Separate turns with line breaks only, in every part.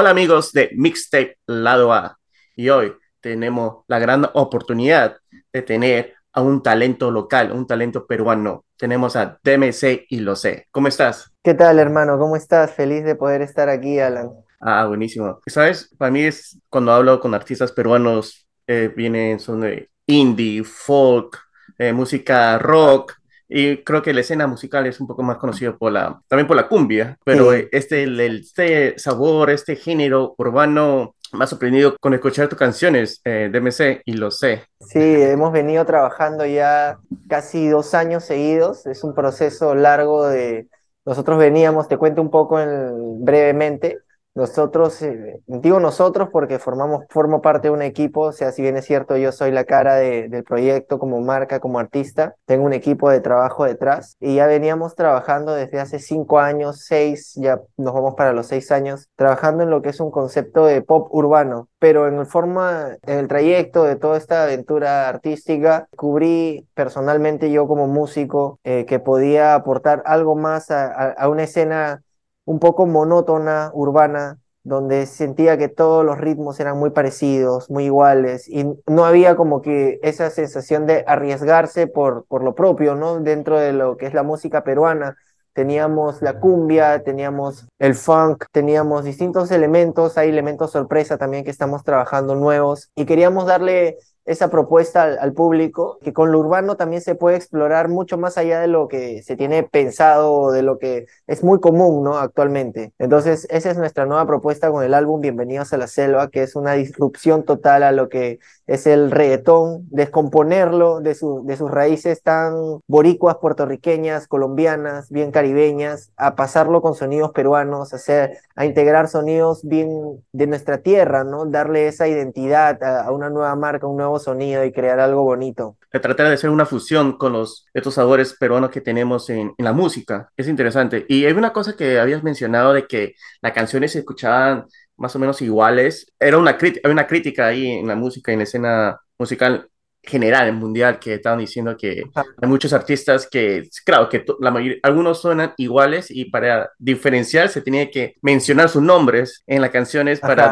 Hola amigos de Mixtape Lado A y hoy tenemos la gran oportunidad de tener a un talento local, un talento peruano. Tenemos a DMC y lo sé. ¿Cómo estás?
¿Qué tal hermano? ¿Cómo estás? Feliz de poder estar aquí, Alan.
Ah, buenísimo. Sabes, para mí es cuando hablo con artistas peruanos, eh, vienen, son de indie, folk, eh, música rock, y creo que la escena musical es un poco más conocida por la, también por la cumbia, pero este, el, este sabor, este género urbano me ha sorprendido con escuchar tus canciones, eh, DMC, y lo sé.
Sí, hemos venido trabajando ya casi dos años seguidos, es un proceso largo de... Nosotros veníamos, te cuento un poco en, brevemente, nosotros, eh, digo nosotros porque formamos, formo parte de un equipo, o sea, si bien es cierto, yo soy la cara del proyecto como marca, como artista, tengo un equipo de trabajo detrás y ya veníamos trabajando desde hace cinco años, seis, ya nos vamos para los seis años, trabajando en lo que es un concepto de pop urbano, pero en el forma, en el trayecto de toda esta aventura artística, cubrí personalmente yo como músico eh, que podía aportar algo más a una escena un poco monótona, urbana, donde sentía que todos los ritmos eran muy parecidos, muy iguales, y no había como que esa sensación de arriesgarse por, por lo propio, ¿no? Dentro de lo que es la música peruana. Teníamos la cumbia, teníamos el funk, teníamos distintos elementos, hay elementos sorpresa también que estamos trabajando nuevos, y queríamos darle esa propuesta al, público, que con lo urbano también se puede explorar mucho más allá de lo que se tiene pensado o de lo que es muy común, ¿no? Actualmente. Entonces, esa es nuestra nueva propuesta con el álbum Bienvenidos a la Selva, que es una disrupción total a lo que es el reggaetón, descomponerlo de, su, de sus raíces tan boricuas, puertorriqueñas, colombianas, bien caribeñas, a pasarlo con sonidos peruanos, a, hacer, a integrar sonidos bien de nuestra tierra, ¿no? Darle esa identidad a, a una nueva marca, un nuevo sonido y crear algo bonito.
Tratar de hacer una fusión con los, estos sabores peruanos que tenemos en, la música. Es interesante. Y hay una cosa que habías mencionado de que las canciones se escuchaban más o menos iguales. Era una, una crítica ahí en la música, en la escena musical general, mundial, que estaban diciendo que hay muchos artistas que, claro, que la mayoría, algunos suenan iguales y para diferenciar se tenía que mencionar sus nombres en las canciones para,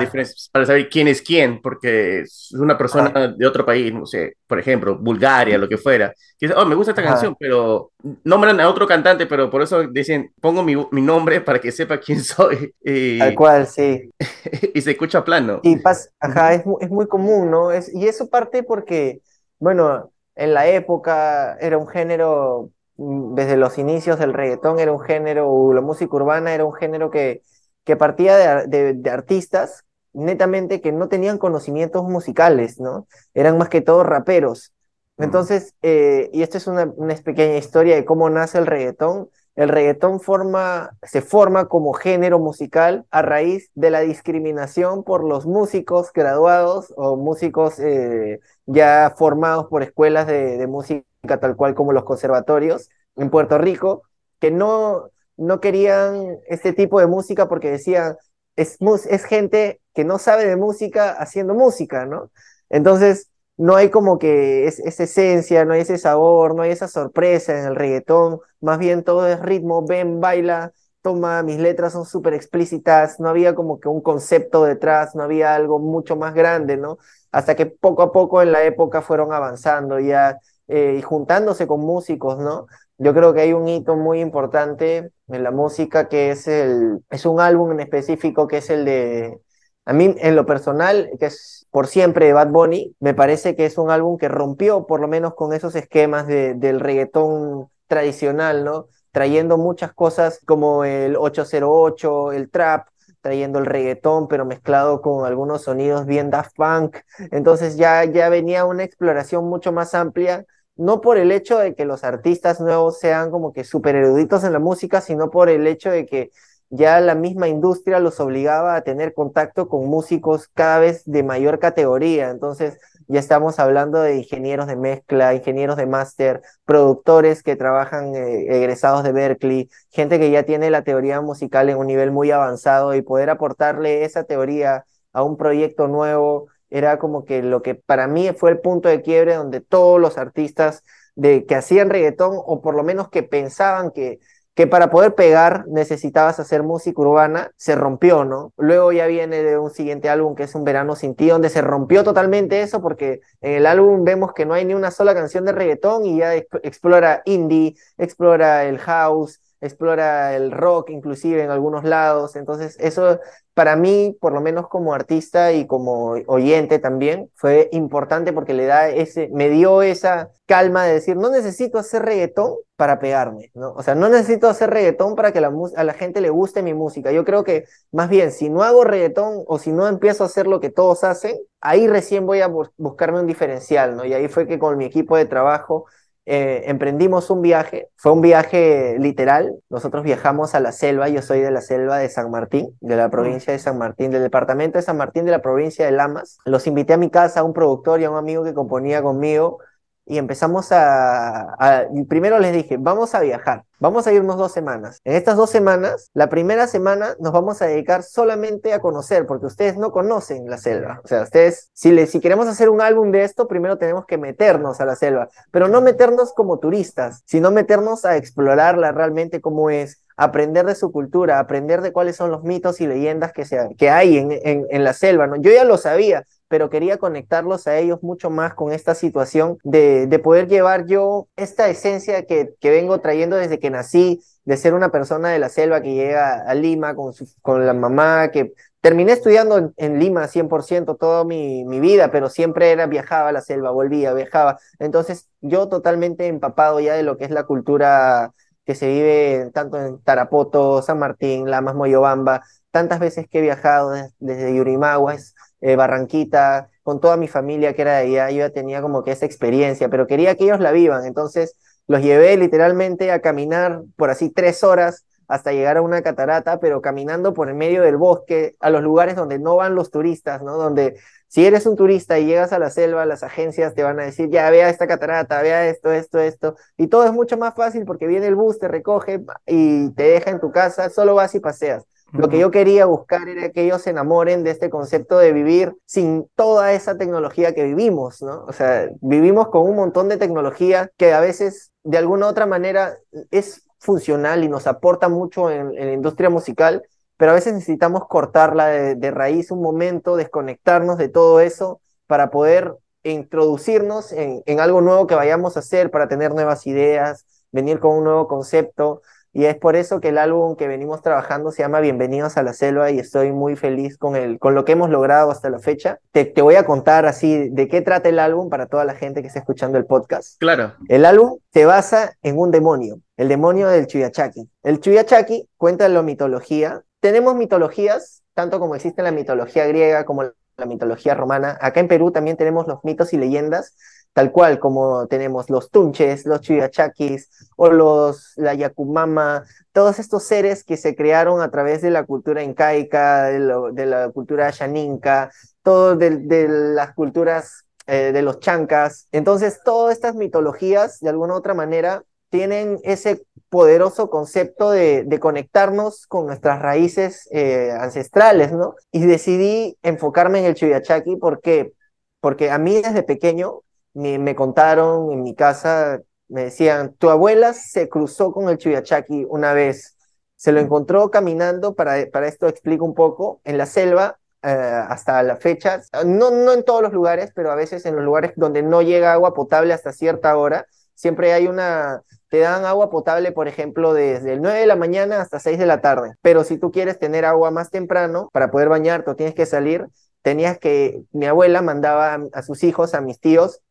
para saber quién es quién, porque es una persona de otro país, no sé, por ejemplo, Bulgaria, lo que fuera, que dice, oh, me gusta esta canción, pero nombran a otro cantante, pero por eso dicen, pongo mi, mi nombre para que sepa quién soy.
Y, Tal cual, sí.
y se escucha plano.
Y pasa, ajá, es, es muy común, ¿no? Es, y eso parte porque bueno, en la época era un género, mm, desde los inicios del reggaetón era un género, la música urbana era un género que, que partía de, artistas netamente que no tenían conocimientos musicales, ¿no? Eran más que todo raperos. Entonces, eh, y esta es una, una pequeña historia de cómo nace el reggaetón el reggaetón forma, se forma como género musical a raíz de la discriminación por los músicos graduados o músicos eh, ya formados por escuelas de, música tal cual como los conservatorios en Puerto Rico, que no, no querían este tipo de música porque decían, es, es gente que no sabe de música haciendo música, ¿no? Entonces, no hay como que esa esencia, no hay ese sabor, no hay esa sorpresa en el reggaetón, más bien todo es ritmo, ven, baila, toma, mis letras son súper explícitas, no había como que un concepto detrás, no había algo mucho más grande, ¿no? Hasta que poco a poco en la época fueron avanzando ya eh, y juntándose con músicos, ¿no? Yo creo que hay un hito muy importante en la música que es el, es un álbum en específico que es el de a mí, en lo personal, que es por siempre de Bad Bunny, me parece que es un álbum que rompió por lo menos con esos esquemas de, del reggaetón tradicional, ¿no? Trayendo muchas cosas como el 808, el trap, trayendo el reggaetón, pero mezclado con algunos sonidos bien Daft Punk. Entonces ya, ya venía una exploración mucho más amplia, no por el hecho de que los artistas nuevos sean como que súper eruditos en la música, sino por el hecho de que ya la misma industria los obligaba a tener contacto con músicos cada vez de mayor categoría. Entonces, ya estamos hablando de ingenieros de mezcla, ingenieros de máster, productores que trabajan eh, egresados de Berkeley, gente que ya tiene la teoría musical en un nivel muy avanzado y poder aportarle esa teoría a un proyecto nuevo era como que lo que para mí fue el punto de quiebre donde todos los artistas de que hacían reggaetón o por lo menos que pensaban que que para poder pegar necesitabas hacer música urbana, se rompió, ¿no? Luego ya viene de un siguiente álbum que es Un Verano Sin Ti, donde se rompió totalmente eso, porque en el álbum vemos que no hay ni una sola canción de reggaetón y ya explora indie, explora el house, explora el rock inclusive en algunos lados. Entonces, eso para mí, por lo menos como artista y como oyente también, fue importante porque le da ese, me dio esa calma de decir, no necesito hacer reggaetón para pegarme, ¿no? O sea, no necesito hacer reggaetón para que la, a la gente le guste mi música. Yo creo que más bien, si no hago reggaetón o si no empiezo a hacer lo que todos hacen, ahí recién voy a buscarme un diferencial, ¿no? Y ahí fue que con mi equipo de trabajo eh, emprendimos un viaje, fue un viaje literal, nosotros viajamos a la selva, yo soy de la selva de San Martín, de la provincia de San Martín, del departamento de San Martín de la provincia de Lamas, los invité a mi casa, a un productor y a un amigo que componía conmigo, y empezamos a, primero les dije, vamos a viajar, vamos a irnos dos semanas. En estas dos semanas, la primera semana nos vamos a dedicar solamente a conocer, porque ustedes no conocen la selva. O sea, ustedes, si, le, si queremos hacer un álbum de esto, primero tenemos que meternos a la selva, pero no meternos como turistas, sino meternos a explorarla realmente como es, aprender de su cultura, aprender de cuáles son los mitos y leyendas que, se, que hay en, en, en la selva. ¿no? Yo ya lo sabía, pero quería conectarlos a ellos mucho más con esta situación de, de poder llevar yo esta esencia que, vengo trayendo desde que nací, de ser una persona de la selva que llega a Lima con, la mamá, que terminé estudiando en, en Lima 100% toda mi, vida, pero siempre era viajaba a la selva, volvía, viajaba. Entonces yo totalmente empapado ya de lo que es la cultura que se vive tanto en Tarapoto, San Martín, Lamas, Moyobamba, tantas veces que he viajado desde, Yurimagua, eh, Barranquita, con toda mi familia que era de allá, yo ya tenía como que esa experiencia, pero quería que ellos la vivan, entonces los llevé literalmente a caminar por así tres horas hasta llegar a una catarata, pero caminando por el medio del bosque, a los lugares donde no van los turistas, ¿no? Donde si eres un turista y llegas a la selva, las agencias te van a decir, ya, vea esta catarata, vea esto, esto, esto, y todo es mucho más fácil porque viene el bus, te recoge y te deja en tu casa, solo vas y paseas. Lo que yo quería buscar era que ellos se enamoren de este concepto de vivir sin toda esa tecnología que vivimos, ¿no? O sea, vivimos con un montón de tecnología que a veces, de alguna u otra manera, es funcional y nos aporta mucho en, la industria musical, pero a veces necesitamos cortarla de, raíz un momento, desconectarnos de todo eso para poder introducirnos en, en algo nuevo que vayamos a hacer, para tener nuevas ideas, venir con un nuevo concepto. Y es por eso que el álbum que venimos trabajando se llama Bienvenidos a la Selva y estoy muy feliz con, el, con lo que hemos logrado hasta la fecha. Te, te voy a contar así de qué trata el álbum para toda la gente que está escuchando el podcast.
Claro.
El álbum se basa en un demonio, el demonio del Chuyachaki. El Chuyachaki cuenta la mitología. Tenemos mitologías, tanto como existe la mitología griega como la mitología romana. Acá en Perú también tenemos los mitos y leyendas tal cual como tenemos los tunches, los chuyachakis o los la yacumama, todos estos seres que se crearon a través de la cultura incaica, de, la cultura shaninka, todo de, las culturas eh, de los chancas. Entonces, todas estas mitologías, de alguna u otra manera, tienen ese poderoso concepto de, conectarnos con nuestras raíces eh, ancestrales, ¿no? Y decidí enfocarme en el Chuyachaki, ¿por qué? Porque a mí desde pequeño me, contaron en mi casa, me decían, tu abuela se cruzó con el Chuyachaki una vez, se lo encontró caminando, para, para esto explico un poco, en la selva, eh, hasta la fecha, no, no en todos los lugares, pero a veces en los lugares donde no llega agua potable hasta cierta hora, siempre hay una, te dan agua potable, por ejemplo, desde el 9 de la mañana hasta 6 de la tarde, pero si tú quieres tener agua más temprano para poder bañarte o tienes que salir, tenías que, mi abuela mandaba a sus hijos, a mis tíos,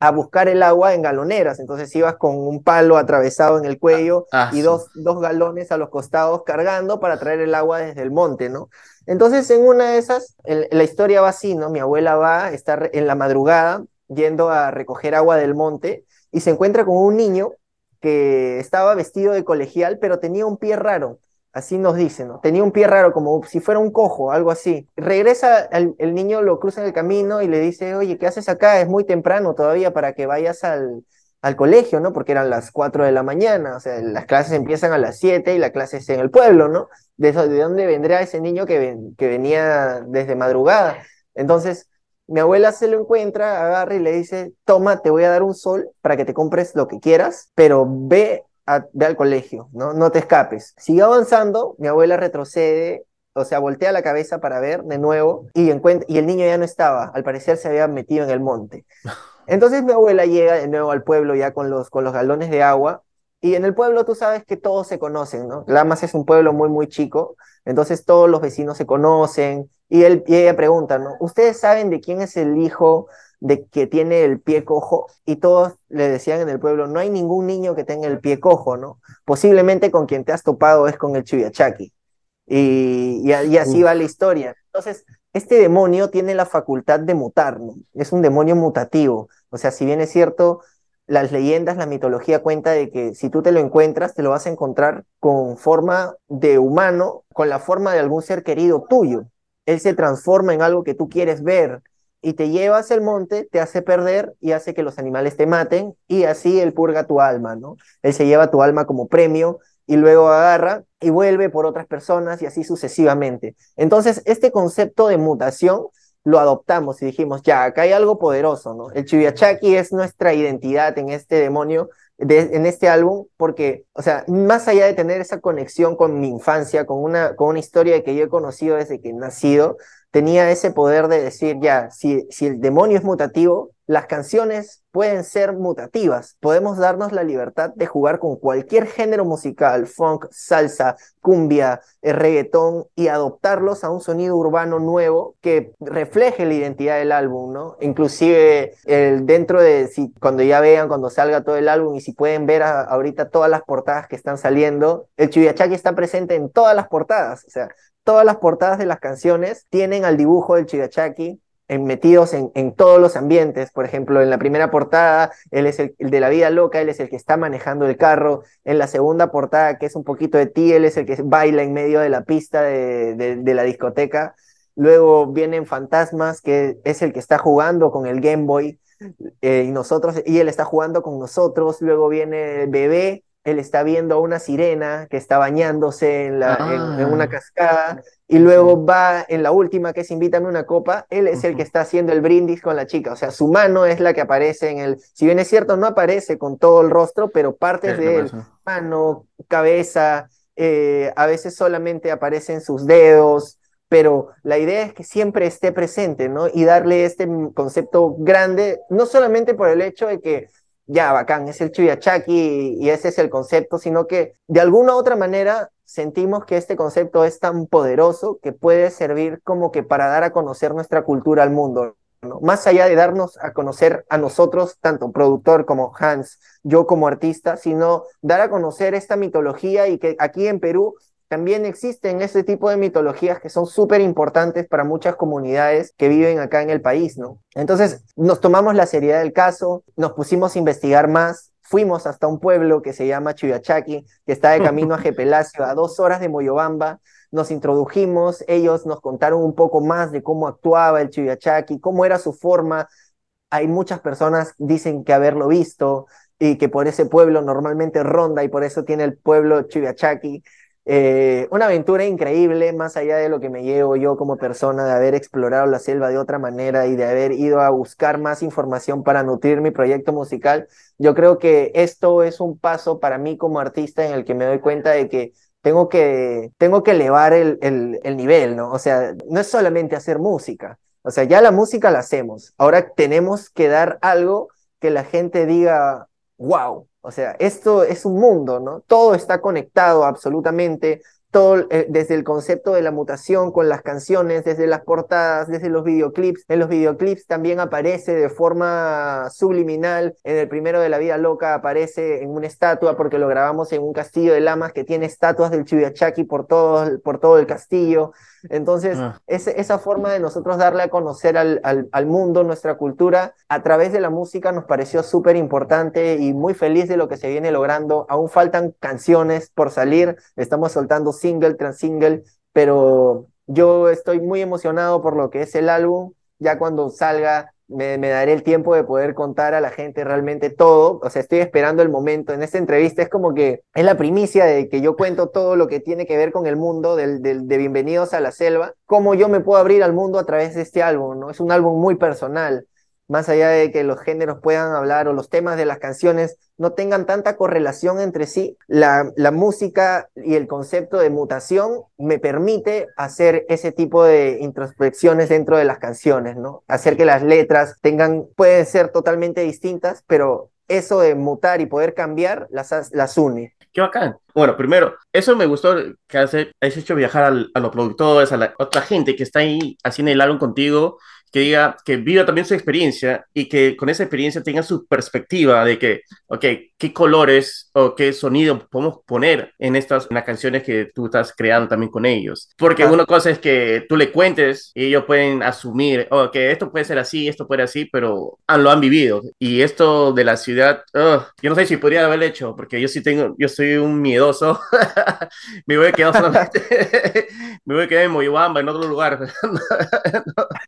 a buscar el agua en galoneras. Entonces ibas con un palo atravesado en el cuello ah, y dos, dos, galones a los costados cargando para traer el agua desde el monte, ¿no? Entonces en una de esas, la historia va así, ¿no? Mi abuela va a estar en la madrugada yendo a recoger agua del monte y se encuentra con un niño que estaba vestido de colegial, pero tenía un pie raro. Así nos dicen, ¿no? Tenía un pie raro, como si fuera un cojo, algo así. Regresa, el, niño lo cruza en el camino y le dice, oye, ¿qué haces acá? Es muy temprano todavía para que vayas al, al colegio, ¿no? Porque eran las 4 de la mañana, o sea, las clases empiezan a las 7 y la clase es en el pueblo, ¿no? ¿De, de dónde vendría ese niño que, que venía desde madrugada? Entonces, mi abuela se lo encuentra, agarra y le dice, toma, te voy a dar un sol para que te compres lo que quieras, pero ve ve al colegio, ¿no? No te escapes. Sigue avanzando, mi abuela retrocede, o sea, voltea la cabeza para ver de nuevo y, y el niño ya no estaba, al parecer se había metido en el monte. Entonces mi abuela llega de nuevo al pueblo ya con los, con los galones de agua y en el pueblo tú sabes que todos se conocen, ¿no? Lamas es un pueblo muy, muy chico, entonces todos los vecinos se conocen y, él, y ella pregunta, ¿no? ¿Ustedes saben de quién es el hijo de que tiene el pie cojo? Y todos le decían en el pueblo, no hay ningún niño que tenga el pie cojo, ¿no? Posiblemente con quien te has topado es con el Chuyachaki. Y, y, así va la historia. Entonces, este demonio tiene la facultad de mutar, ¿no? Es un demonio mutativo. O sea, si bien es cierto, las leyendas, la mitología cuenta de que si tú te lo encuentras, te lo vas a encontrar con forma de humano, con la forma de algún ser querido tuyo. Él se transforma en algo que tú quieres ver y te llevas el monte, te hace perder y hace que los animales te maten y así él purga tu alma, ¿no? Él se lleva tu alma como premio y luego agarra y vuelve por otras personas y así sucesivamente. Entonces, este concepto de mutación lo adoptamos y dijimos, ya, acá hay algo poderoso, ¿no? El Chiviachaki es nuestra identidad en este demonio, en este álbum, porque, o sea, más allá de tener esa conexión con mi infancia, con una, con una historia que yo he conocido desde que he nacido, tenía ese poder de decir, ya, si, si el demonio es mutativo, las canciones pueden ser mutativas. Podemos darnos la libertad de jugar con cualquier género musical, funk, salsa, cumbia, eh, reggaetón, y adoptarlos a un sonido urbano nuevo que refleje la identidad del álbum, ¿no? Inclusive el, dentro de, si, cuando ya vean, cuando salga todo el álbum y si pueden ver ahorita todas las portadas que están saliendo, el Chuyachaki está presente en todas las portadas, o sea, todas las portadas de las canciones tienen al dibujo del Chuyachaki metidos en, en, todos los ambientes. Por ejemplo, en la primera portada, él es el, de la vida loca, él es el que está manejando el carro. En la segunda portada, que es un poquito de ti, él es el que baila en medio de la pista de, de, la discoteca. Luego vienen Fantasmas, que es el que está jugando con el Game Boy. Eh, y nosotros, y él está jugando con nosotros. Luego viene Bebé, él está viendo a una sirena que está bañándose en, la, en, una ah. cascada y luego va en la última que es invítame una copa, él es el que está haciendo el brindis con la chica, o sea, su mano es la que aparece en el, si bien es cierto, no aparece con todo el rostro, pero partes de él, mano, cabeza, eh, a veces solamente aparecen sus dedos, pero la idea es que siempre esté presente, ¿no? Y darle este concepto grande, no solamente por el hecho de que ya, bacán, es el Chuyachaki y ese es el concepto, sino que de alguna u otra manera sentimos que este concepto es tan poderoso que puede servir como que para dar a conocer nuestra cultura al mundo. ¿no? Más allá de darnos a conocer a nosotros, tanto productor como Hans, yo como artista, sino dar a conocer esta mitología y que aquí en Perú también existen ese tipo de mitologías que son súper importantes para muchas comunidades que viven acá en el país, ¿no? Entonces nos tomamos la seriedad del caso, nos pusimos a investigar más, fuimos hasta un pueblo que se llama Chuyachaki, que está de camino a Jepelacio, a dos horas de Moyobamba, nos introdujimos, ellos nos contaron un poco más de cómo actuaba el Chuyachaki, cómo era su forma. Hay muchas personas dicen que haberlo visto y que por ese pueblo normalmente ronda y por eso tiene el pueblo Chuyachaki. Eh, una aventura increíble, más allá de lo que me llevo yo como persona, de haber explorado la selva de otra manera y de haber ido a buscar más información para nutrir mi proyecto musical. Yo creo que esto es un paso para mí como artista en el que me doy cuenta de que tengo que, tengo que elevar el, el, el nivel, ¿no? O sea, no es solamente hacer música, o sea, ya la música la hacemos, ahora tenemos que dar algo que la gente diga, wow, o sea, esto es un mundo, ¿no? Todo está conectado absolutamente, todo eh, desde el concepto de la mutación con las canciones, desde las portadas, desde los videoclips. En los videoclips también aparece de forma subliminal. En el primero de La Vida Loca aparece en una estatua porque lo grabamos en un castillo de lamas que tiene estatuas del Chiviachaki por todo, por todo el castillo. Entonces, ah. esa forma de nosotros darle a conocer al, al, mundo nuestra cultura a través de la música nos pareció súper importante y muy feliz de lo que se viene logrando. Aún faltan canciones por salir, estamos soltando single tras single, pero yo estoy muy emocionado por lo que es el álbum. Ya cuando salga me, daré el tiempo de poder contar a la gente realmente todo. O sea, estoy esperando el momento. En esta entrevista es como que es la primicia de que yo cuento todo lo que tiene que ver con el mundo del, de Bienvenidos a la Selva, cómo yo me puedo abrir al mundo a través de este álbum, ¿no? Es un álbum muy personal. Más allá de que los géneros puedan hablar o los temas de las canciones no tengan tanta correlación entre sí, la, música y el concepto de mutación me permite hacer ese tipo de introspecciones dentro de las canciones, ¿no? Hacer que las letras tengan, pueden ser totalmente distintas, pero eso de mutar y poder cambiar las, las une.
Qué bacán. Bueno, primero, eso me gustó que has hecho viajar a los productores, a la otra gente que está ahí haciendo el álbum contigo que diga, que viva también su experiencia y que con esa experiencia tenga su perspectiva de que, ok, qué colores o qué sonido podemos poner en estas en las canciones que tú estás creando también con ellos. Porque una cosa es que tú le cuentes y ellos pueden asumir, ok, esto puede ser así, esto puede ser así, pero lo han vivido. Y esto de la ciudad, yo no sé si podría haberlo hecho, porque yo sí tengo, yo soy un miedoso. me voy a quedar solamente, me voy a quedar en Moyobamba, en otro lugar.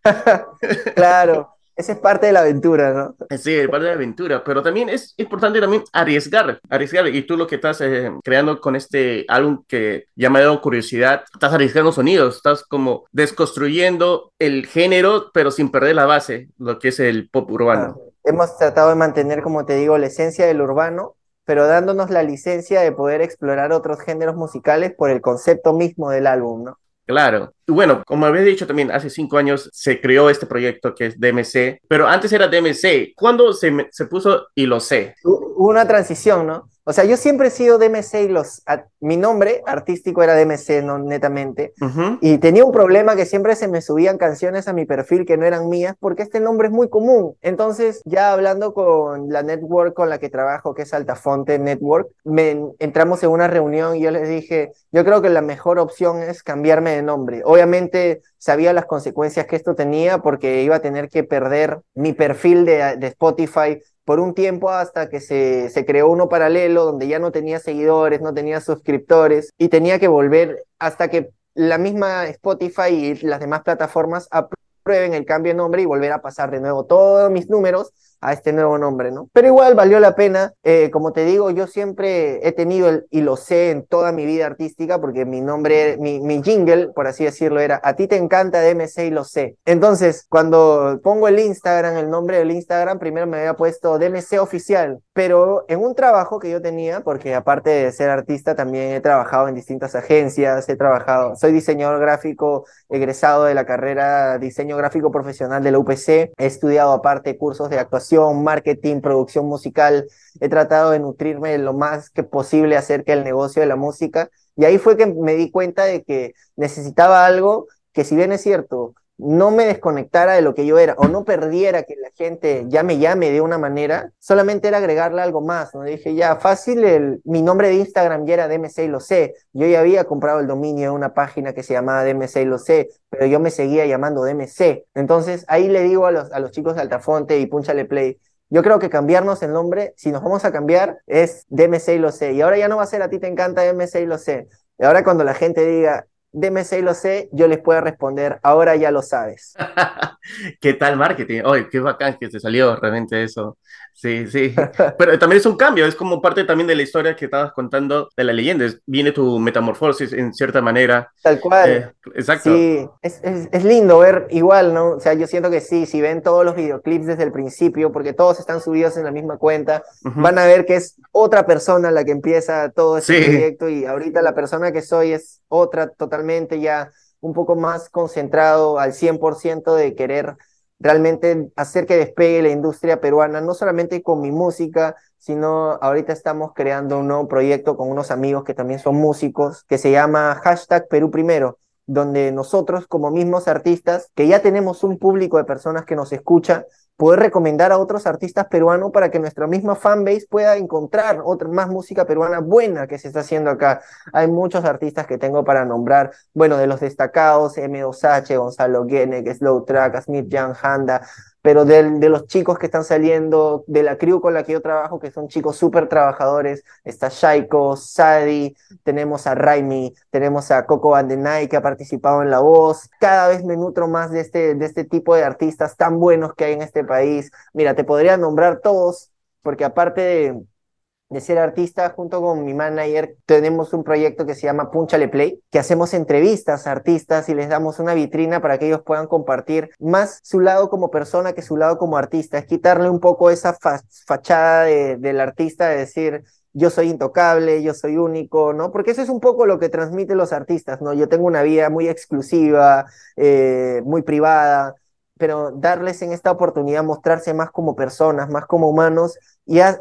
claro, esa es parte de la aventura, ¿no?
Sí, es parte de la aventura, pero también es importante también arriesgar, arriesgar. Y tú lo que estás eh, creando con este álbum que ya me ha dado curiosidad, estás arriesgando sonidos, estás como desconstruyendo el género, pero sin perder la base, lo que es el pop urbano.
Ah, hemos tratado de mantener, como te digo, la esencia del urbano, pero dándonos la licencia de poder explorar otros géneros musicales por el concepto mismo del álbum, ¿no?
Claro. Bueno, como había dicho también, hace cinco años se creó este proyecto que es DMC, pero antes era DMC. ¿Cuándo se, se puso y lo sé?
Hubo una transición, ¿no? O sea, yo siempre he sido DMC y los, mi nombre artístico era DMC, no netamente. Y tenía un problema que siempre se me subían canciones a mi perfil que no eran mías porque este nombre es muy común. Entonces, ya hablando con la network con la que trabajo, que es Altafonte Network, me, entramos en una reunión y yo les dije, yo creo que la mejor opción es cambiarme de nombre. Obviamente sabía las consecuencias que esto tenía porque iba a tener que perder mi perfil de, de Spotify por un tiempo hasta que se, se, creó uno paralelo donde ya no tenía seguidores, no tenía suscriptores y tenía que volver hasta que la misma Spotify y las demás plataformas aprueben el cambio de nombre y volver a pasar de nuevo todos mis números a este nuevo nombre, ¿no? Pero igual valió la pena. Eh, como te digo, yo siempre he tenido, el, y lo sé en toda mi vida artística, porque mi nombre, mi, mi jingle, por así decirlo, era A ti te encanta DMC y lo sé. Entonces, cuando pongo el Instagram, el nombre del Instagram, primero me había puesto DMC oficial, pero en un trabajo que yo tenía, porque aparte de ser artista, también he trabajado en distintas agencias, he trabajado, soy diseñador gráfico egresado de la carrera diseño gráfico profesional de la UPC, he estudiado aparte cursos de actuación marketing, producción musical. He tratado de nutrirme lo más que posible acerca del negocio de la música. Y ahí fue que me di cuenta de que necesitaba algo que si bien es cierto, no me desconectara de lo que yo era o no perdiera que la gente ya me llame de una manera, solamente era agregarle algo más, ¿no? Dije, ya, fácil, mi nombre de Instagram ya era DMC y lo sé, yo ya había comprado el dominio de una página que se llamaba DMC y lo sé, pero yo me seguía llamando DMC. Entonces ahí le digo a los, a los chicos de Altafonte y Punchale Play, yo creo que cambiarnos el nombre, si nos vamos a cambiar, es DMC y lo sé. Y ahora ya no va a ser a ti te encanta DMC y lo sé. Y ahora cuando la gente diga, DMC y lo sé, yo les puedo responder, ahora ya lo sabes.
¿Qué tal marketing? Oye, qué bacán que te salió realmente eso. Sí, sí. Pero también es un cambio, es como parte también de la historia que estabas contando de la leyenda. Viene tu metamorfosis en cierta manera.
Tal cual.
Eh, exacto.
Sí, es, es, es, lindo ver igual, ¿no? O sea, yo siento que sí, si ven todos los videoclips desde el principio, porque todos están subidos en la misma cuenta, van a ver que es otra persona la que empieza todo este proyecto y ahorita la persona que soy es otra totalmente ya un poco más concentrado al 100% de querer realmente hacer que despegue la industria peruana, no solamente con mi música, sino ahorita estamos creando un nuevo proyecto con unos amigos que también son músicos, que se llama hashtag Perú Primero, donde nosotros como mismos artistas, que ya tenemos un público de personas que nos escucha, poder recomendar a otros artistas peruanos para que nuestra misma fanbase pueda encontrar otra, más música peruana buena que se está haciendo acá. Hay muchos artistas que tengo para nombrar, bueno, de los destacados, M2H, Gonzalo Genek, Slow Track, Smith Young, Handa, pero de, de, los chicos que están saliendo, de la crew con la que yo trabajo, que son chicos súper trabajadores, está Shaiko, Sadi, tenemos a Raimi, tenemos a Coco Bandenay que ha participado en La Voz, cada vez me nutro más de este, de este tipo de artistas tan buenos que hay en este país. Mira, te podría nombrar todos, porque aparte de, de ser artista, junto con mi manager, tenemos un proyecto que se llama Punchale Play, que hacemos entrevistas a artistas y les damos una vitrina para que ellos puedan compartir más su lado como persona que su lado como artista. Es quitarle un poco esa fachada del artista de decir, yo soy intocable, yo soy único, ¿no? Porque eso es un poco lo que transmiten los artistas, ¿no? Yo tengo una vida muy exclusiva, eh, muy privada, pero darles en esta oportunidad mostrarse más como personas, más como humanos, y ha,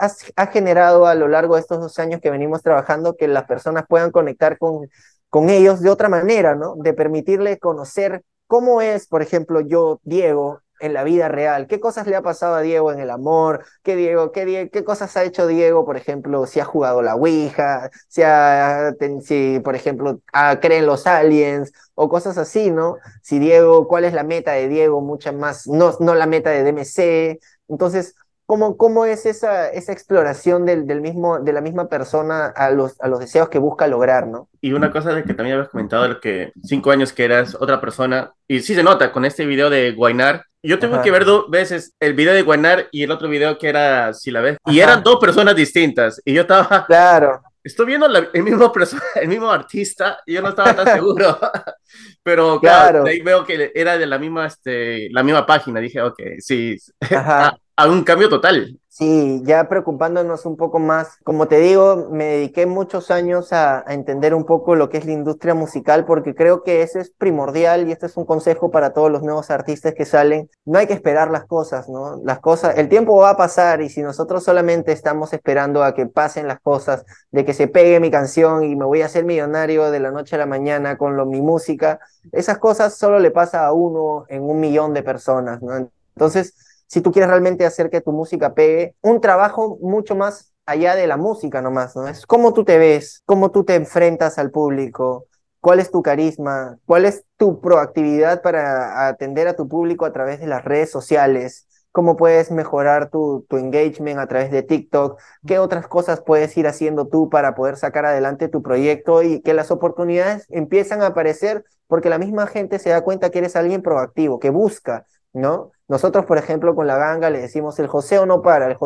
generado a lo largo de estos dos años que venimos trabajando que las personas puedan conectar con, con ellos de otra manera, ¿no? De permitirle conocer cómo es, por ejemplo, yo, Diego, en la vida real. ¿Qué cosas le ha pasado a Diego en el amor? ¿Qué, Diego, qué, qué cosas ha hecho Diego, por ejemplo, si ha jugado la Ouija, si, ha, si por ejemplo, cree en los aliens o cosas así, ¿no? Si Diego, ¿cuál es la meta de Diego? Mucha más, no, no la meta de DMC. Entonces, ¿Cómo, ¿Cómo, es esa, esa exploración del, del, mismo, de la misma persona a los, a los deseos que busca lograr, ¿no?
Y una cosa de que también habías comentado, de que cinco años que eras otra persona, y sí se nota con este video de Guainar, yo tengo que ver dos veces el video de Guanar y el otro video que era Si la ves. Y eran dos personas distintas. Y yo estaba.
Claro.
Estoy viendo el, mismo persona, el mismo artista y yo no estaba tan seguro. Pero claro, ahí veo que era de la misma, este, la misma página. Dije, ok, sí. a un cambio total.
Sí, ya preocupándonos un poco más, como te digo, me dediqué muchos años a, entender un poco lo que es la industria musical porque creo que ese es primordial y este es un consejo para todos los nuevos artistas que salen. No hay que esperar las cosas, ¿no? Las cosas, el tiempo va a pasar y si nosotros solamente estamos esperando a que pasen las cosas, de que se pegue mi canción y me voy a hacer millonario de la noche a la mañana con lo, mi esas cosas solo le pasa a uno en un millón de personas, ¿no? Entonces, si tú quieres realmente hacer que tu música pegue, un trabajo mucho más allá de la música nomás, ¿no? Es cómo tú te ves, cómo tú te enfrentas al público, cuál es tu carisma, cuál es tu proactividad para atender a tu público a través de las redes sociales, cómo puedes mejorar tu, tu engagement a través de TikTok, qué otras cosas puedes ir haciendo tú para poder sacar adelante tu proyecto y que las oportunidades empiezan a aparecer porque la misma gente se da cuenta que eres alguien proactivo, que busca, ¿no? Nosotros, por ejemplo, con la ganga le decimos el joseo no para. El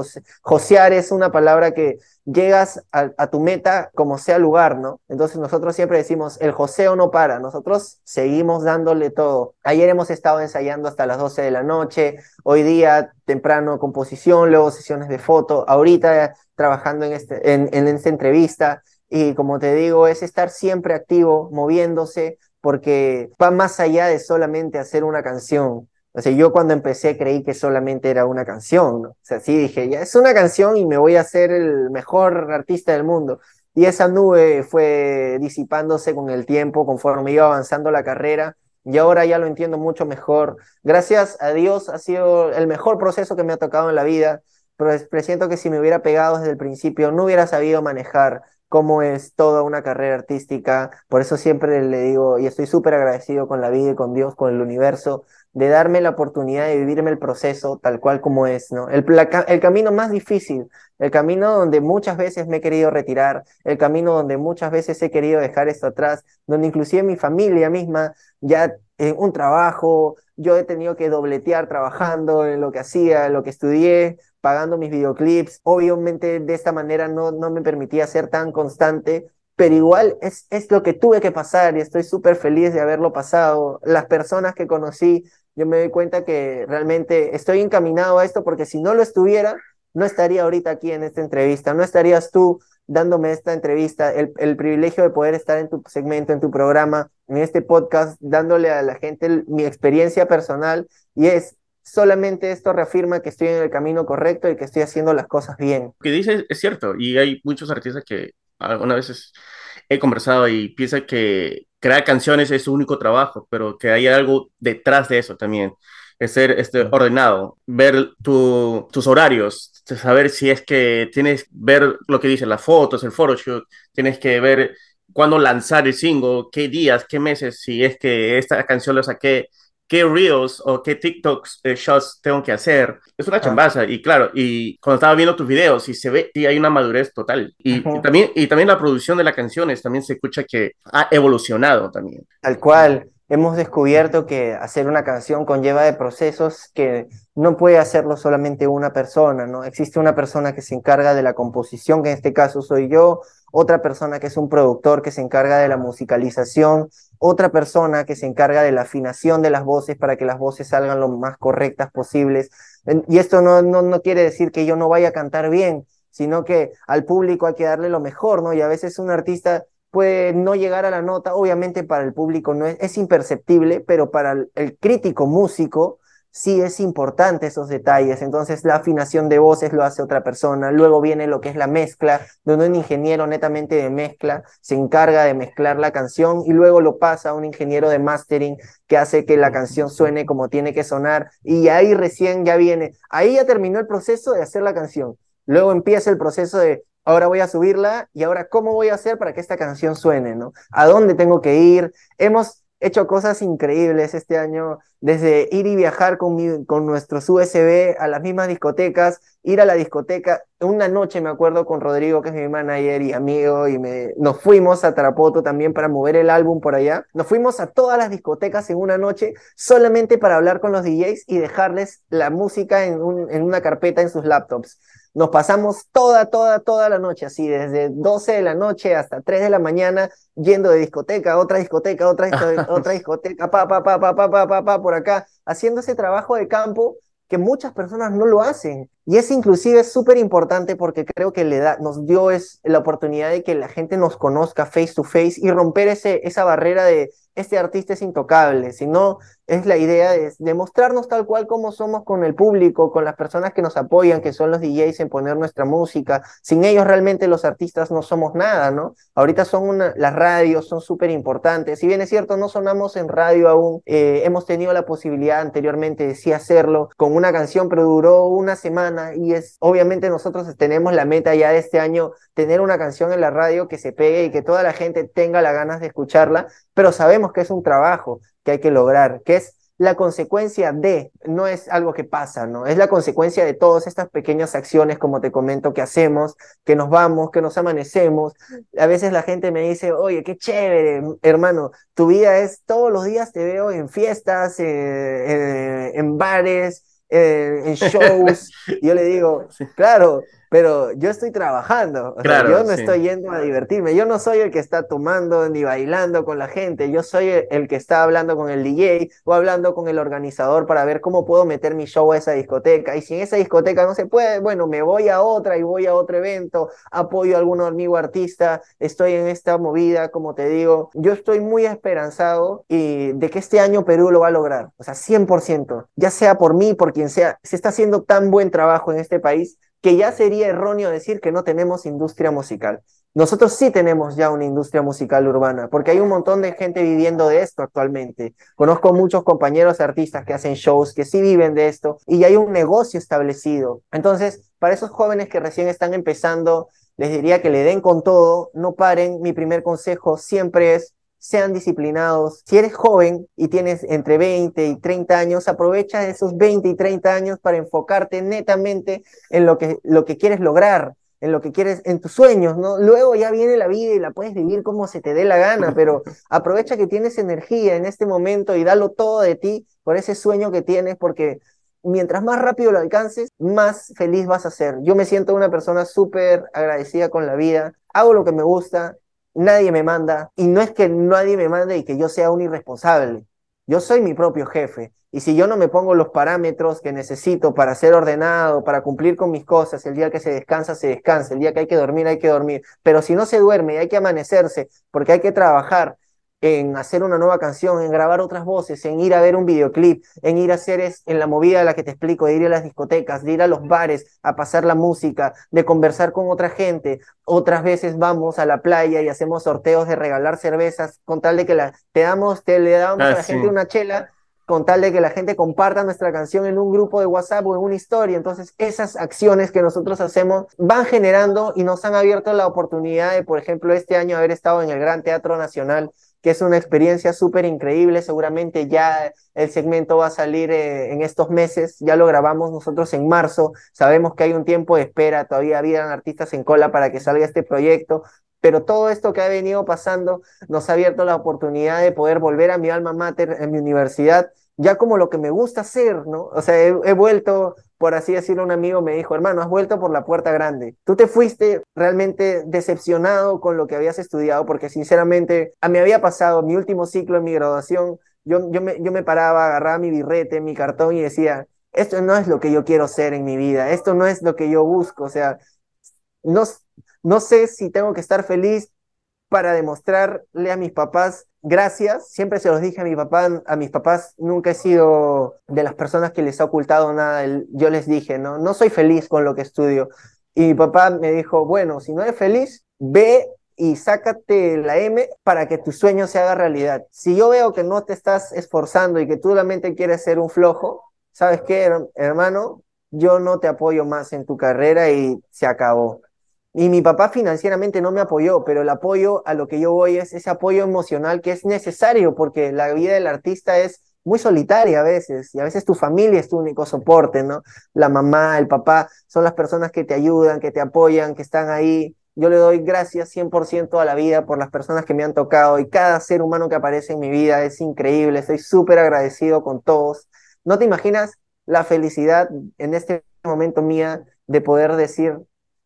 josear es una palabra que llegas a, tu meta como sea lugar, ¿no? Entonces nosotros siempre decimos el joseo no para. Nosotros seguimos dándole todo. Ayer hemos estado ensayando hasta las 12 de la noche. Hoy día temprano composición, luego sesiones de foto. Ahorita trabajando en, este, en, en esta entrevista. Y como te digo, es estar siempre activo, moviéndose, porque va más allá de solamente hacer una canción o sea, yo cuando empecé creí que solamente era una canción, ¿no? O sea, sí dije, ya es una canción y me voy a ser el mejor artista del mundo. Y esa nube fue disipándose con el tiempo, conforme iba avanzando la carrera, y ahora ya lo entiendo mucho mejor. Gracias a Dios ha sido el mejor proceso que me ha tocado en la vida, pero presiento que si me hubiera pegado desde el principio, no hubiera sabido manejar cómo es toda una carrera artística. Por eso siempre le digo, y estoy súper agradecido con la vida y con Dios, con el universo, de darme la oportunidad de vivirme el proceso tal cual como es, ¿no? El, el camino más difícil, el camino donde muchas veces me he querido retirar, el camino donde muchas veces he querido dejar esto atrás, donde inclusive mi familia misma ya en un trabajo, yo he tenido que dobletear trabajando en lo que hacía, en lo que estudié, pagando mis videoclips. Obviamente de esta manera no, no me permitía ser tan constante, pero igual es, es lo que tuve que pasar y estoy súper feliz de haberlo pasado. Las personas que conocí yo me doy cuenta que realmente estoy encaminado a esto porque si no lo estuviera, no estaría ahorita aquí en esta entrevista, no estarías tú dándome esta entrevista, el, el privilegio de poder estar en tu segmento, en tu programa, en este podcast, dándole a la gente mi experiencia personal y es solamente esto reafirma que estoy en el camino correcto y que estoy haciendo las cosas bien.
Lo que dices es cierto y hay muchos artistas que algunas veces he conversado y piensan que crear canciones es su único trabajo, pero que hay algo detrás de eso también. Es ser este, ordenado, ver tus horarios, saber si es que tienes, ver lo que dicen las fotos, el photoshoot, tienes que ver cuándo lanzar el single, qué días, qué meses, si es que esta canción la saqué qué reels o qué TikToks eh, shots tengo que hacer. Es una ah. chambaza y claro, y cuando estaba viendo tus videos y se ve y hay una madurez total. Y, también, y también la producción de las canciones también se escucha que ha evolucionado también.
Tal cual. hemos descubierto que hacer una canción conlleva de procesos que no puede hacerlo solamente una persona, ¿no? Existe una persona que se encarga de la composición, que en este caso soy yo, otra persona que es un productor que se encarga de la musicalización, otra persona que se encarga de la afinación de las voces para que las voces salgan lo más correctas posibles. Y esto no, no, no quiere decir que yo no vaya a cantar bien, sino que al público hay que darle lo mejor, ¿no? Y a veces un artista puede no llegar a la nota, obviamente para el público no es, es imperceptible, pero para el crítico músico sí es importante esos detalles. Entonces la afinación de voces lo hace otra persona. Luego viene lo que es la mezcla, donde un ingeniero netamente de mezcla se encarga de mezclar la canción y luego lo pasa a un ingeniero de mastering que hace que la canción suene como tiene que sonar. Y ahí recién ya viene, ahí ya terminó el proceso de hacer la canción. Luego empieza el proceso de ahora voy a subirla y ahora cómo voy a hacer para que esta canción suene, ¿no? ¿A dónde tengo que ir? Hemos hecho cosas increíbles este año, desde ir y viajar con, con nuestros USB a las mismas discotecas, ir a la discoteca. Una noche me acuerdo con Rodrigo, que es mi manager y amigo, y me, nos fuimos a Tarapoto también para mover el álbum por allá. Nos fuimos a todas las discotecas en una noche solamente para hablar con los DJs y dejarles la música en, en una carpeta en sus laptops. Nos pasamos toda, toda, toda la noche, así, desde 12 de la noche hasta 3 de la mañana, yendo de discoteca a otra discoteca, otra, discoteca, otra discoteca, pa, pa, pa, pa, pa, pa, pa, pa, por acá, haciendo ese trabajo de campo que muchas personas no lo hacen. Y es inclusive súper importante porque creo que le da, nos dio es, la oportunidad de que la gente nos conozca face to face y romper ese, esa barrera de este artista es intocable, sino es la idea de, demostrarnos tal cual como somos con el público, con las personas que nos apoyan, que son los DJs en poner nuestra música. Sin ellos realmente los artistas no somos nada, ¿no? Ahorita son una, las radios son súper importantes. Si bien es cierto, no sonamos en radio aún, eh, hemos tenido la posibilidad anteriormente de sí hacerlo con una canción, pero duró una semana y es, obviamente nosotros tenemos la meta ya de este año, tener una canción en la radio que se pegue y que toda la gente tenga las ganas de escucharla, pero sabemos que es un trabajo que hay que lograr, que es la consecuencia de, no es algo que pasa, ¿no? Es la consecuencia de todas estas pequeñas acciones, como te comento, que hacemos, que nos vamos, que nos amanecemos. A veces la gente me dice, oye, qué chévere, hermano, tu vida es, todos los días te veo en fiestas, eh, eh, en bares, eh, en shows. y yo le digo, claro, pero yo estoy trabajando, yo no estoy yendo a divertirme, yo no soy el que está tomando ni bailando con la gente, yo soy el, que está hablando con el DJ o hablando con el organizador para ver cómo puedo meter mi show a esa discoteca, y si en esa discoteca no se puede, bueno, me voy a otra y voy a otro evento, apoyo a algún amigo artista, estoy en esta movida, como te digo, yo estoy muy esperanzado y de que este año Perú lo va a lograr, o sea, 100%, ya sea por mí, por quien sea, se está haciendo tan buen trabajo en este país que ya sería erróneo decir que no tenemos industria musical. Nosotros sí tenemos ya una industria musical urbana, porque hay un montón de gente viviendo de esto actualmente. Conozco muchos compañeros artistas que hacen shows, que sí viven de esto, y hay un negocio establecido. Entonces, para esos jóvenes que recién están empezando, les diría que le den con todo, no paren. Mi primer consejo siempre es sean disciplinados. Si eres joven y tienes entre 20 y 30 años, aprovecha esos 20 y 30 años para enfocarte netamente en lo que, lo que quieres lograr, en lo que quieres, en tus sueños, ¿no? Luego ya viene la vida y la puedes vivir como se te dé la gana, pero aprovecha que tienes energía en este momento y dalo todo de ti por ese sueño que tienes, porque mientras más rápido lo alcances, más feliz vas a ser. Yo me siento una persona súper agradecida con la vida, hago lo que me gusta, nadie me manda, y no es que nadie me mande y que yo sea un irresponsable. Yo soy mi propio jefe. Y si yo no me pongo los parámetros que necesito para ser ordenado, para cumplir con mis cosas, el día que se descansa, se descansa, el día que hay que dormir, hay que dormir. Pero si no se duerme hay que amanecerse porque hay que trabajar, en hacer una nueva canción, en grabar otras voces, en ir a ver un videoclip, en ir a hacer es, en la movida de la que te explico, de ir a las discotecas, de ir a los bares a pasar la música, de conversar con otra gente. Otras veces vamos a la playa y hacemos sorteos de regalar cervezas con tal de que la, te damos, te le damos a la ah, gente una chela con tal de que la gente comparta nuestra canción en un grupo de WhatsApp o en una historia. Entonces, esas acciones que nosotros hacemos van generando y nos han abierto la oportunidad de, por ejemplo, este año haber estado en el Gran Teatro Nacional que es una experiencia súper increíble. Seguramente ya el segmento va a salir eh, en estos meses, ya lo grabamos nosotros en marzo, sabemos que hay un tiempo de espera, todavía habían artistas en cola para que salga este proyecto, pero todo esto que ha venido pasando nos ha abierto la oportunidad de poder volver a mi alma mater en mi universidad, ya como lo que me gusta hacer, ¿no? O sea, he, vuelto, por así decirlo, un amigo me dijo, hermano, has vuelto por la puerta grande. Tú te fuiste realmente decepcionado con lo que habías estudiado, porque sinceramente a mí había pasado mi último ciclo en mi graduación, yo, yo, me, yo me paraba, agarraba mi birrete, mi cartón y decía, esto no es lo que yo quiero ser en mi vida, esto no es lo que yo busco, o sea, no, no sé si tengo que estar feliz para demostrarle a mis papás gracias. Siempre se los dije a mi papá, a mis papás nunca he sido de las personas que les ha ocultado nada. Yo les dije, no, no soy feliz con lo que estudio. Y mi papá me dijo, bueno, si no eres feliz, ve y sácate la M para que tu sueño se haga realidad. Si yo veo que no te estás esforzando y que tú realmente quieres ser un flojo, ¿sabes qué, hermano? Yo no te apoyo más en tu carrera y se acabó. Y mi papá financieramente no me apoyó, pero el apoyo a lo que yo voy es ese apoyo emocional que es necesario porque la vida del artista es muy solitaria a veces y a veces tu familia es tu único soporte, ¿no? La mamá, el papá son las personas que te ayudan, que te apoyan, que están ahí. Yo le doy gracias 100% a la vida por las personas que me han tocado y cada ser humano que aparece en mi vida es increíble. Estoy súper agradecido con todos. No te imaginas la felicidad en este momento mía de poder decir,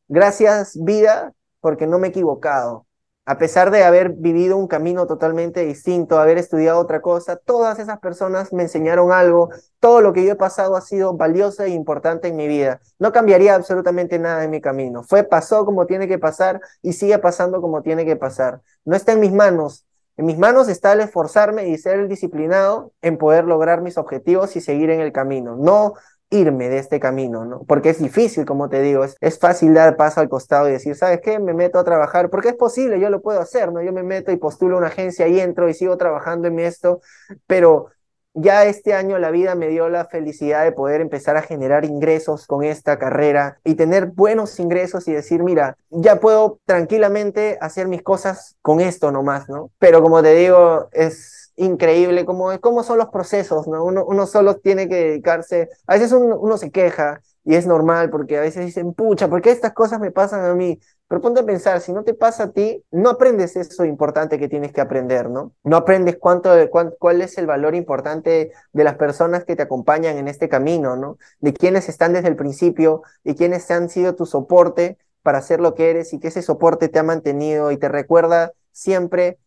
Gracias vida porque no me he equivocado. A pesar de haber vivido un camino totalmente distinto, haber estudiado otra cosa, todas esas personas me enseñaron algo. Todo lo que yo he pasado ha sido valioso e importante en mi vida. No cambiaría absolutamente nada en mi camino. Fue, pasó como tiene que pasar y sigue pasando como tiene que pasar. No está en mis manos. En mis manos está el esforzarme y ser el disciplinado en poder lograr mis objetivos y seguir en el camino. No irme de este camino, ¿no? Porque es difícil, como te digo, es, es, fácil dar paso al costado y decir, ¿sabes qué? Me meto a trabajar, porque es posible, yo lo puedo hacer, ¿no? Yo me meto y postulo una agencia y entro y sigo trabajando en esto, pero ya este año la vida me dio la felicidad de poder empezar a generar ingresos con esta carrera y tener buenos ingresos y decir, mira, ya puedo tranquilamente hacer mis cosas con esto nomás, ¿no? Pero como te digo, es increíble cómo, cómo son los procesos, ¿no? Uno, uno solo tiene que dedicarse, a veces uno, uno, se queja y es normal porque a veces dicen, pucha, ¿por qué estas cosas me pasan a mí? Pero ponte a pensar, si no te pasa a ti, no aprendes eso importante que tienes que aprender, ¿no? No aprendes cuánto, cuál, cuál es el valor importante de las personas que te acompañan en este camino, ¿no? De quienes están desde el principio y quienes han sido tu soporte para ser lo que eres y que ese soporte te ha mantenido y te recuerda siempre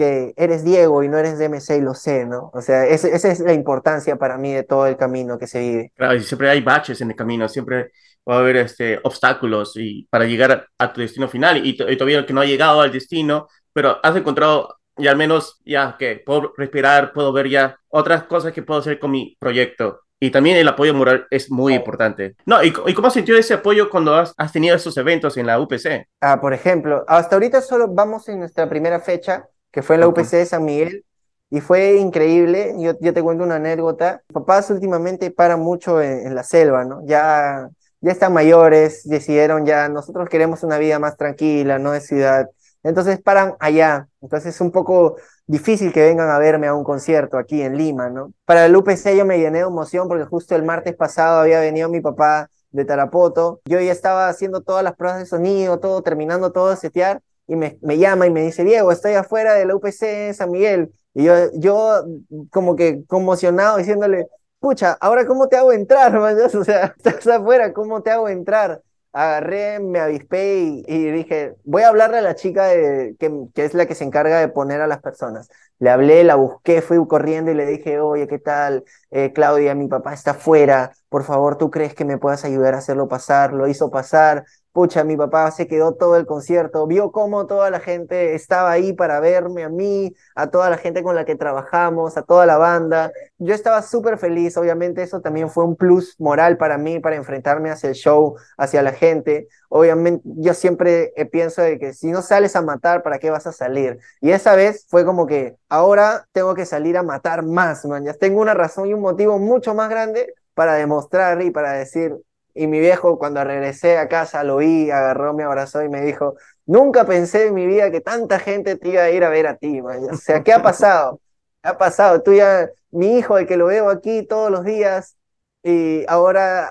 que eres Diego y no eres DMC y lo sé, ¿no? O sea, esa es la importancia para mí de todo el camino que se vive.
Claro, y siempre hay baches en el camino, siempre va a haber este, obstáculos y para llegar a, tu destino final y, y, todavía que no ha llegado al destino, pero has encontrado y al menos ya que puedo respirar, puedo ver ya otras cosas que puedo hacer con mi proyecto. Y también el apoyo moral es muy importante. No, ¿y, y cómo has sentido ese apoyo cuando has, has, tenido esos eventos en la UPC?
Ah, por ejemplo, hasta ahorita solo vamos en nuestra primera fecha, que fue en la UPC de San Miguel, y fue increíble. Yo, yo te cuento una anécdota. Papás últimamente paran mucho en, la selva, ¿no? Ya, ya están mayores, decidieron ya, nosotros queremos una vida más tranquila, no de ciudad. Entonces paran allá. Entonces es un poco difícil que vengan a verme a un concierto aquí en Lima, ¿no? Para el UPC yo me llené de emoción porque justo el martes pasado había venido mi papá de Tarapoto. Yo ya estaba haciendo todas las pruebas de sonido, todo, terminando todo de setear y me, llama y me dice, Diego, estoy afuera de la UPC en San Miguel. Y yo, yo como que conmocionado diciéndole, pucha, ahora cómo te hago entrar, man? O sea, estás afuera, ¿cómo te hago entrar? Agarré, me avispé y, y dije, voy a hablarle a la chica de, que, que, es la que se encarga de poner a las personas. Le hablé, la busqué, fui corriendo y le dije, oye, ¿qué tal? Eh, Claudia, mi papá está afuera, por favor, ¿tú crees que me puedas ayudar a hacerlo pasar? Lo hizo pasar, pucha, mi papá se quedó todo el concierto, vio cómo toda la gente estaba ahí para verme a mí, a toda la gente con la que trabajamos, a toda la banda. Yo estaba súper feliz, obviamente eso también fue un plus moral para mí, para enfrentarme hacia el show, hacia la gente. Obviamente yo siempre pienso de que si no sales a matar, ¿para qué vas a salir? Y esa vez fue como que ahora tengo que salir a matar más, man. Ya tengo una razón y un motivo mucho más grande para demostrar y para decir, y mi viejo cuando regresé a casa lo vi, agarró, me abrazó y me dijo, nunca pensé en mi vida que tanta gente te iba a ir a ver a ti, O sea, ¿qué ha pasado? ¿Qué ha pasado? Tú ya, mi hijo, el que lo veo aquí todos los días, y ahora,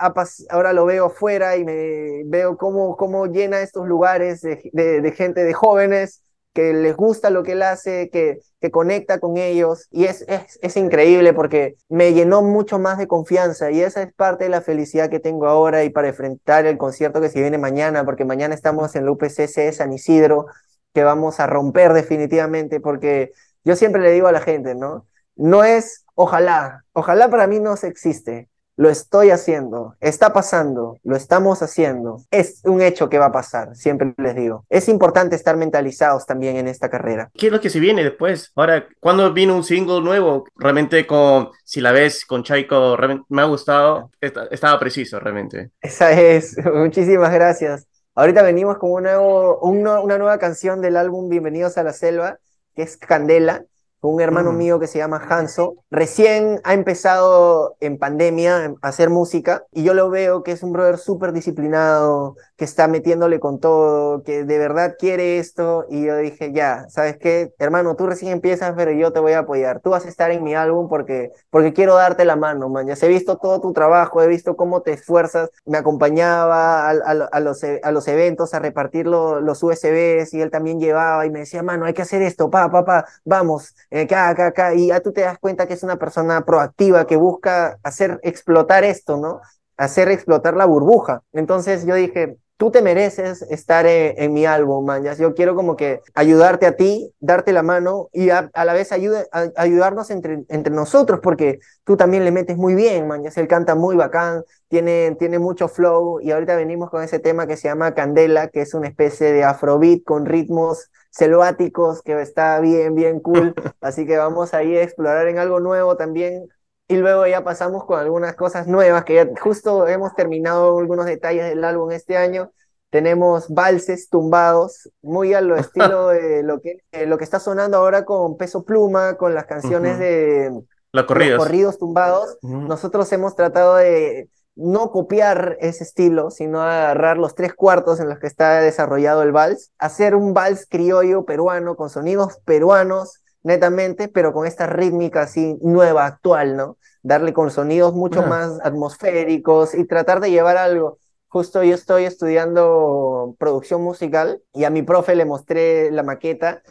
ahora lo veo afuera y me veo cómo, cómo llena estos lugares de, gente, de jóvenes que les gusta lo que él hace, que, que conecta con ellos y es, es, increíble porque me llenó mucho más de confianza y esa es parte de la felicidad que tengo ahora y para enfrentar el concierto que se viene mañana, porque mañana estamos en la UPCC San Isidro, que vamos a romper definitivamente porque yo siempre le digo a la gente, ¿no? No es ojalá, ojalá para mí no se existe, lo estoy haciendo, está pasando, lo estamos haciendo, es un hecho que va a pasar, siempre les digo. Es importante estar mentalizados también en esta carrera.
¿Qué es lo que se viene después? Ahora, ¿cuándo viene un single nuevo? Realmente con, si la ves con Chaiko, me ha gustado, estaba preciso realmente.
Esa es, muchísimas gracias. Ahorita venimos con un nuevo, una nueva canción del álbum Bienvenidos a la Selva, que es Candela un hermano mm. mío que se llama Hanso. Recién ha empezado en pandemia a hacer música y yo lo veo que es un brother súper disciplinado, que está metiéndole con todo, que de verdad quiere esto. Y yo dije, ya, ¿sabes qué? Hermano, tú recién empiezas, pero yo te voy a apoyar. Tú vas a estar en mi álbum porque, porque quiero darte la mano, man. Ya he visto todo tu trabajo, he visto cómo te esfuerzas. Me acompañaba a, a, los, a los eventos a repartir los USBs y él también llevaba y me decía, mano, hay que hacer esto, pa, pa, pa, vamos eh, acá, y ya tú te das cuenta que es una persona proactiva que busca hacer explotar esto, ¿no? Hacer explotar la burbuja. Entonces yo dije, tú te mereces estar en, mi álbum, man. Yo quiero como que ayudarte a ti, darte la mano y a, la vez ayudarnos entre, entre nosotros, porque tú también le metes muy bien, man. Ya él canta muy bacán, tiene, tiene mucho flow y ahorita venimos con ese tema que se llama Candela, que es una especie de afrobeat con ritmos selváticos, que está bien, bien cool. Así que vamos ahí a explorar en algo nuevo también. Y luego ya pasamos con algunas cosas nuevas, que ya justo hemos terminado algunos detalles del álbum este año. Tenemos valses tumbados, muy a lo estilo de lo que, eh, lo que está sonando ahora con Peso Pluma, con las canciones de
los corridos,
tumbados. Nosotros hemos tratado de no copiar ese estilo, sino agarrar los tres cuartos en los que está desarrollado el vals, hacer un vals criollo peruano con sonidos peruanos netamente, pero con esta rítmica así nueva, actual, ¿no? Darle con sonidos mucho más atmosféricos y tratar de llevar algo. Justo yo estoy estudiando producción musical y a mi profe le mostré la maqueta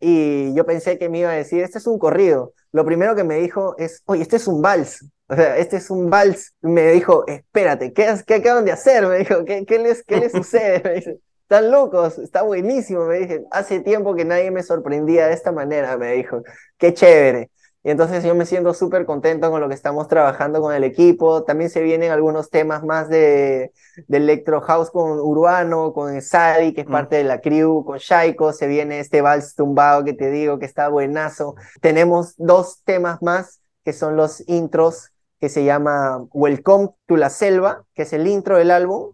y yo pensé que me iba a decir, este es un corrido. Lo primero que me dijo es, oye, este es un vals. O sea, este es un vals. Me dijo, espérate, ¿qué, qué acaban de hacer? Me dijo, ¿qué, qué les, qué les sucede? Me dice, están locos, está buenísimo. Me dije, hace tiempo que nadie me sorprendía de esta manera. Me dijo, qué chévere. Y entonces yo me siento súper contento con lo que estamos trabajando con el equipo. También se vienen algunos temas más de, de Electro House con Urbano, con Sadi, que es mm. parte de la crew, con Shaiko. Se viene este vals tumbado que te digo que está buenazo. Tenemos dos temas más que son los intros que se llama Welcome to la Selva, que es el intro del álbum,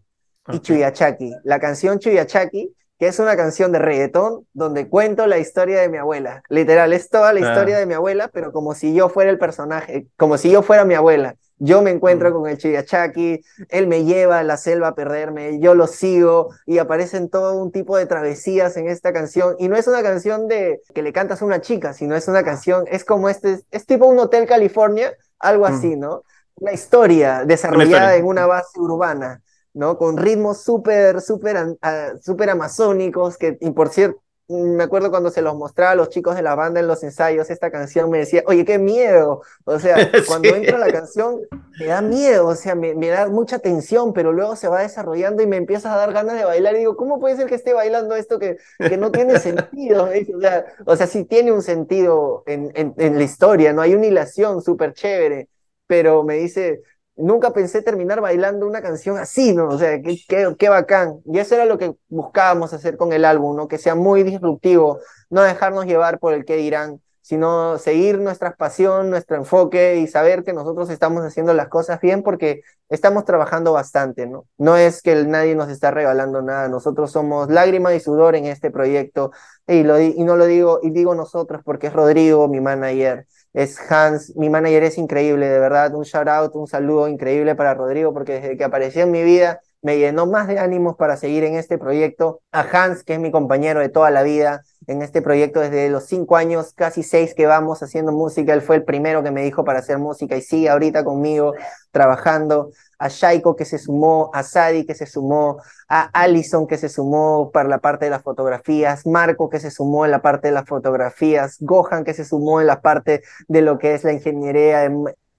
y Chuyachaki. La canción Chuyachaki, que es una canción de reggaetón donde cuento la historia de mi abuela. Literal, es toda la historia de mi abuela, pero como si yo fuera el personaje, como si yo fuera mi abuela. Yo me encuentro mm. con el Chuyachaki, él me lleva a la selva a perderme, yo lo sigo y aparecen todo un tipo de travesías en esta canción. Y no es una canción de que le cantas a una chica, sino es una canción, es como este, es tipo un Hotel California, algo mm. así, ¿no? Una historia desarrollada en una base urbana, ¿no? Con ritmos súper, súper, ah, súper amazónicos, que, y por cierto, me acuerdo cuando se los mostraba a los chicos de la banda en los ensayos, esta canción me decía, oye, qué miedo. O sea, cuando entra la canción, me da miedo, o sea, me, da mucha tensión, pero luego se va desarrollando y me empieza a dar ganas de bailar. Y digo, ¿cómo puede ser que esté bailando esto que, que no tiene sentido? O sea, o sea, sí tiene un sentido en, en, en la historia, ¿no? Hay una hilación súper chévere, pero me dice, nunca pensé terminar bailando una canción así, ¿no? O sea, qué, qué, qué, bacán. Y eso era lo que buscábamos hacer con el álbum, ¿no? Que sea muy disruptivo, no dejarnos llevar por el qué dirán, sino seguir nuestra pasión, nuestro enfoque y saber que nosotros estamos haciendo las cosas bien porque estamos trabajando bastante, ¿no? No es que nadie nos está regalando nada, nosotros somos lágrima y sudor en este proyecto y, lo, y no lo digo, y digo nosotros porque es Rodrigo, mi manager, es Hans, mi manager es increíble, de verdad, un shout out, un saludo increíble para Rodrigo, porque desde que apareció en mi vida me llenó más de ánimos para seguir en este proyecto. A Hans, que es mi compañero de toda la vida, en este proyecto desde los cinco años, casi seis que vamos haciendo música. Él fue el primero que me dijo para hacer música y sigue ahorita conmigo trabajando. A Shaiko que se sumó, a Sadi que se sumó, a Allison que se sumó para la parte de las fotografías, Marco que se sumó en la parte de las fotografías, Gohan que se sumó en la parte de lo que es la ingeniería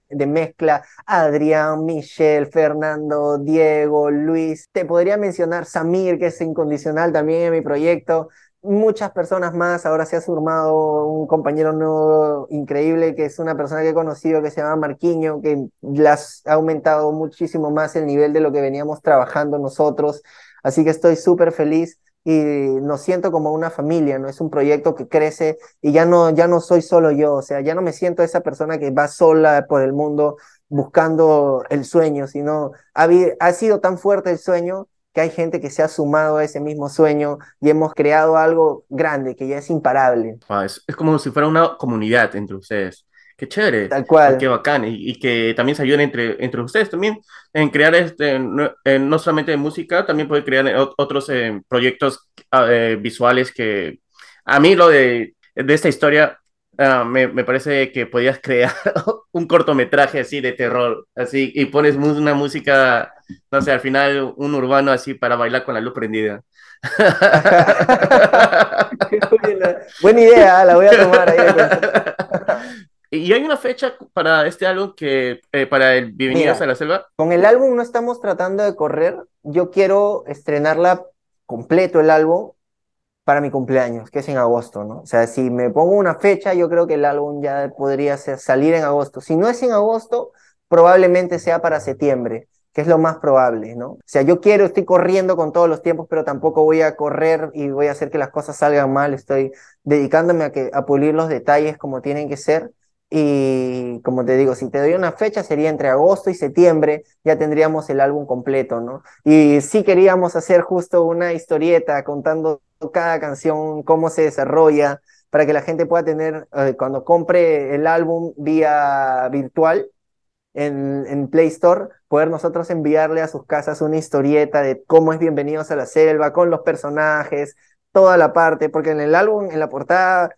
de, mezcla, Adrián, Michelle, Fernando, Diego, Luis. Te podría mencionar Samir, que es incondicional también en mi proyecto. Muchas personas más, ahora se ha sumado un compañero nuevo increíble, que es una persona que he conocido que se llama Marquiño, que las ha aumentado muchísimo más el nivel de lo que veníamos trabajando nosotros. Así que estoy súper feliz y nos siento como una familia, ¿no? Es un proyecto que crece y ya no, ya no soy solo yo, o sea, ya no me siento esa persona que va sola por el mundo buscando el sueño, sino ha, ha sido tan fuerte el sueño que hay gente que se ha sumado a ese mismo sueño y hemos creado algo grande que ya es imparable.
es, es, como si fuera una comunidad entre ustedes. Qué chévere.
Tal cual.
Qué bacán. Y, que también se ayuden entre, entre ustedes también en crear este, no, no solamente música, también puede crear otros eh, proyectos ah, eh, visuales que a mí lo de, de esta historia uh, me, me, parece que podías crear un cortometraje así de terror, así, y pones una música, no sé, al final un urbano así para bailar con la luz prendida.
Buena idea, la voy a tomar ahí.
¿Y hay una fecha para este álbum que eh, para el Bienvenidos a la Selva?
Con el álbum no estamos tratando de correr. Yo quiero estrenarla completo el álbum para mi cumpleaños, que es en agosto, ¿no? O sea, si me pongo una fecha, yo creo que el álbum ya podría ser, salir en agosto. Si no es en agosto, probablemente sea para septiembre, que es lo más probable, ¿no? O sea, yo quiero, estoy corriendo con todos los tiempos, pero tampoco voy a correr y voy a hacer que las cosas salgan mal. Estoy dedicándome a, que, a pulir los detalles como tienen que ser y como te digo, si te doy una fecha sería entre agosto y septiembre, ya tendríamos el álbum completo, ¿no? Y sí queríamos hacer justo una historieta contando cada canción, cómo se desarrolla, para que la gente pueda tener, eh, cuando compre el álbum vía virtual en, en Play Store, poder nosotros enviarle a sus casas una historieta de cómo es Bienvenidos a la Selva, con los personajes, toda la parte, porque en el álbum, en la portada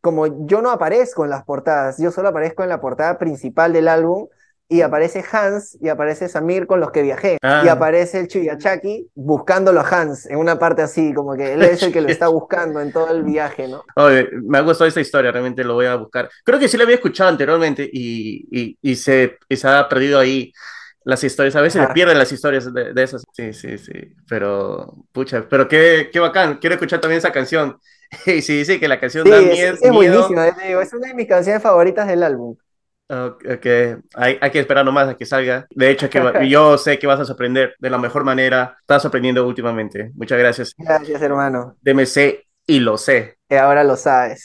como yo no aparezco en las portadas, yo solo aparezco en la portada principal del álbum y aparece Hans y aparece Samir con los que viajé y
Ah.
aparece el Chuyachaki buscándolo a Hans en una parte así, como que él es el que lo está buscando en todo el viaje, ¿no?
Oye, me ha gustado esta historia, realmente lo voy a buscar. Creo que sí la había escuchado anteriormente y, y, y se, y se ha perdido ahí las historias. A veces se pierden las historias de, de esas. Sí, sí, sí. Pero, pucha, pero qué, qué bacán. Quiero escuchar también esa canción. Y si dice que la canción
Sí,
da
es,
mie-
es
miedo,
buenísima, es una de mis canciones favoritas del álbum.
ok, hay, hay que esperar nomás a que salga. De hecho, que va- yo sé que vas a sorprender de la mejor manera. Estás sorprendiendo últimamente. Muchas gracias.
Gracias, hermano.
DMC y lo sé.
Que ahora lo sabes.